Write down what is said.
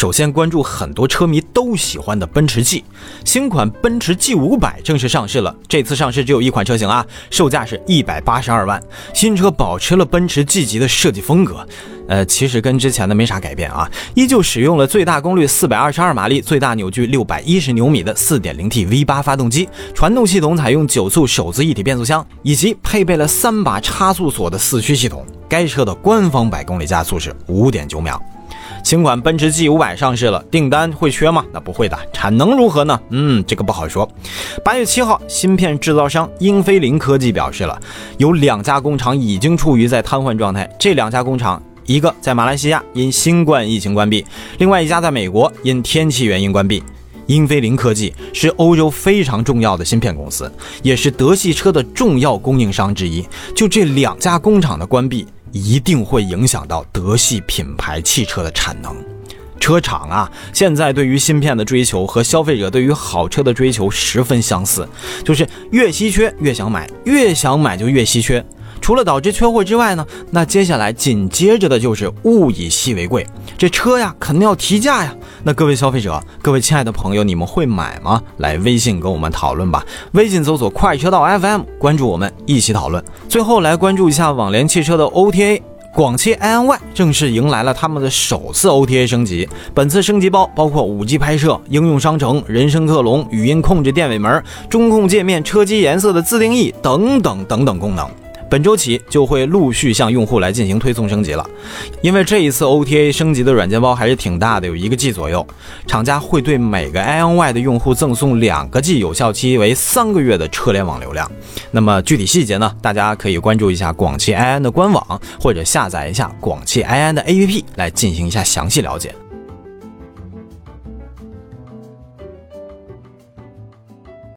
首先关注很多车迷都喜欢的奔驰 G，新款奔驰 G 五百正式上市了。这次上市只有一款车型啊，售价是一百八十二万。新车保持了奔驰 G 级的设计风格，呃，其实跟之前的没啥改变啊，依旧使用了最大功率四百二十二马力、最大扭矩六百一十牛米的四点零 T V 八发动机，传动系统采用九速手自一体变速箱，以及配备了三把差速锁的四驱系统。该车的官方百公里加速是五点九秒。新款奔驰 G 五百上市了，订单会缺吗？那不会的。产能如何呢？嗯，这个不好说。八月七号，芯片制造商英飞凌科技表示了，有两家工厂已经处于在瘫痪状态。这两家工厂，一个在马来西亚因新冠疫情关闭，另外一家在美国因天气原因关闭。英飞凌科技是欧洲非常重要的芯片公司，也是德系车的重要供应商之一。就这两家工厂的关闭。一定会影响到德系品牌汽车的产能。车厂啊，现在对于芯片的追求和消费者对于好车的追求十分相似，就是越稀缺越想买，越想买就越稀缺。除了导致缺货之外呢，那接下来紧接着的就是物以稀为贵，这车呀肯定要提价呀。那各位消费者，各位亲爱的朋友，你们会买吗？来微信跟我们讨论吧，微信搜索“快车道 FM”，关注我们一起讨论。最后来关注一下网联汽车的 OTA，广汽埃安 Y 正式迎来了他们的首次 OTA 升级。本次升级包包括 5G 拍摄、应用商城、人声克隆、语音控制电尾门、中控界面、车机颜色的自定义等等等等功能。本周起就会陆续向用户来进行推送升级了，因为这一次 OTA 升级的软件包还是挺大的，有一个 G 左右。厂家会对每个 iN Y 的用户赠送两个 G，有效期为三个月的车联网流量。那么具体细节呢，大家可以关注一下广汽埃安的官网，或者下载一下广汽埃安的 APP 来进行一下详细了解。